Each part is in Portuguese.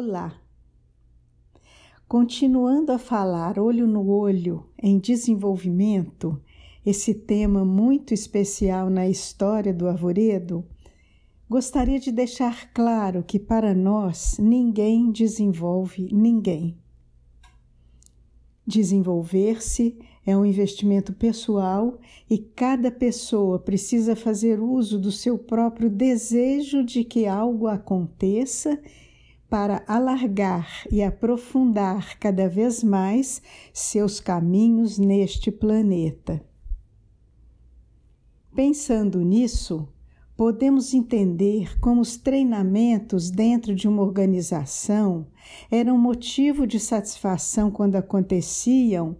Olá! Continuando a falar olho no olho em desenvolvimento, esse tema muito especial na história do arvoredo, gostaria de deixar claro que para nós ninguém desenvolve ninguém. Desenvolver-se é um investimento pessoal e cada pessoa precisa fazer uso do seu próprio desejo de que algo aconteça para alargar e aprofundar cada vez mais seus caminhos neste planeta. Pensando nisso, podemos entender como os treinamentos dentro de uma organização eram motivo de satisfação quando aconteciam,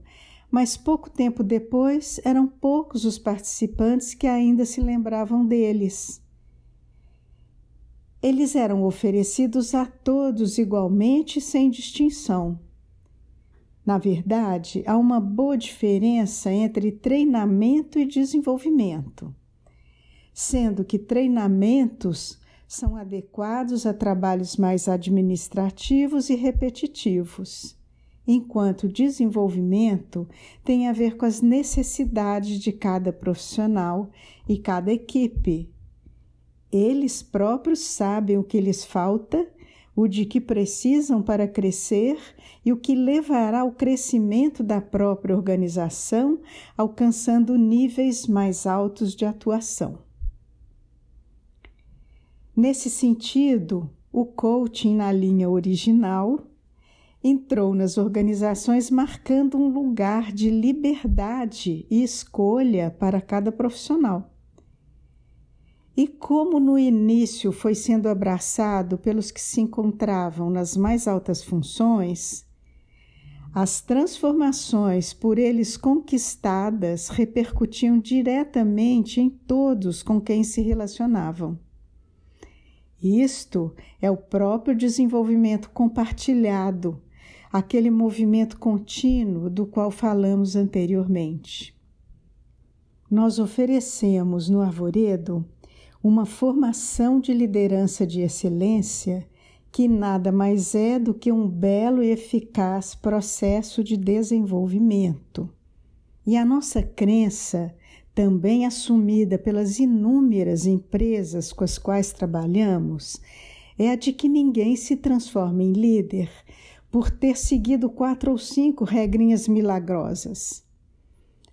mas pouco tempo depois eram poucos os participantes que ainda se lembravam deles. Eles eram oferecidos a todos igualmente, sem distinção. Na verdade, há uma boa diferença entre treinamento e desenvolvimento sendo que treinamentos são adequados a trabalhos mais administrativos e repetitivos, enquanto desenvolvimento tem a ver com as necessidades de cada profissional e cada equipe. Eles próprios sabem o que lhes falta, o de que precisam para crescer e o que levará ao crescimento da própria organização, alcançando níveis mais altos de atuação. Nesse sentido, o coaching na linha original entrou nas organizações marcando um lugar de liberdade e escolha para cada profissional. E como no início foi sendo abraçado pelos que se encontravam nas mais altas funções, as transformações por eles conquistadas repercutiam diretamente em todos com quem se relacionavam. Isto é o próprio desenvolvimento compartilhado, aquele movimento contínuo do qual falamos anteriormente. Nós oferecemos no Arvoredo uma formação de liderança de excelência que nada mais é do que um belo e eficaz processo de desenvolvimento. E a nossa crença também assumida pelas inúmeras empresas com as quais trabalhamos, é a de que ninguém se transforma em líder por ter seguido quatro ou cinco regrinhas milagrosas.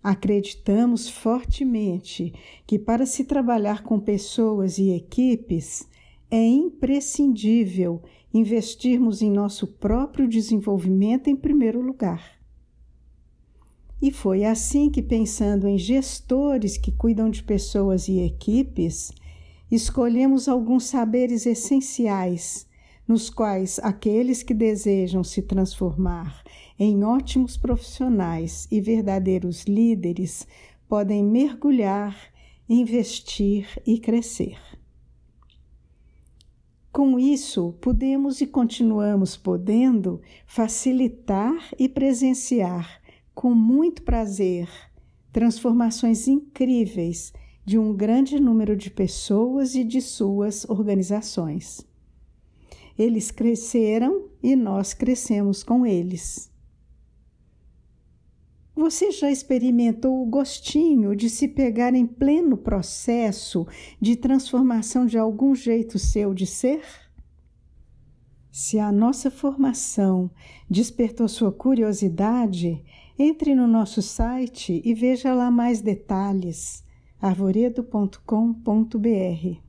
Acreditamos fortemente que, para se trabalhar com pessoas e equipes, é imprescindível investirmos em nosso próprio desenvolvimento em primeiro lugar. E foi assim que, pensando em gestores que cuidam de pessoas e equipes, escolhemos alguns saberes essenciais, nos quais aqueles que desejam se transformar em ótimos profissionais e verdadeiros líderes podem mergulhar, investir e crescer. Com isso, podemos e continuamos podendo facilitar e presenciar com muito prazer transformações incríveis de um grande número de pessoas e de suas organizações. Eles cresceram e nós crescemos com eles. Você já experimentou o gostinho de se pegar em pleno processo de transformação de algum jeito seu de ser? Se a nossa formação despertou sua curiosidade, entre no nosso site e veja lá mais detalhes arvoredo.com.br.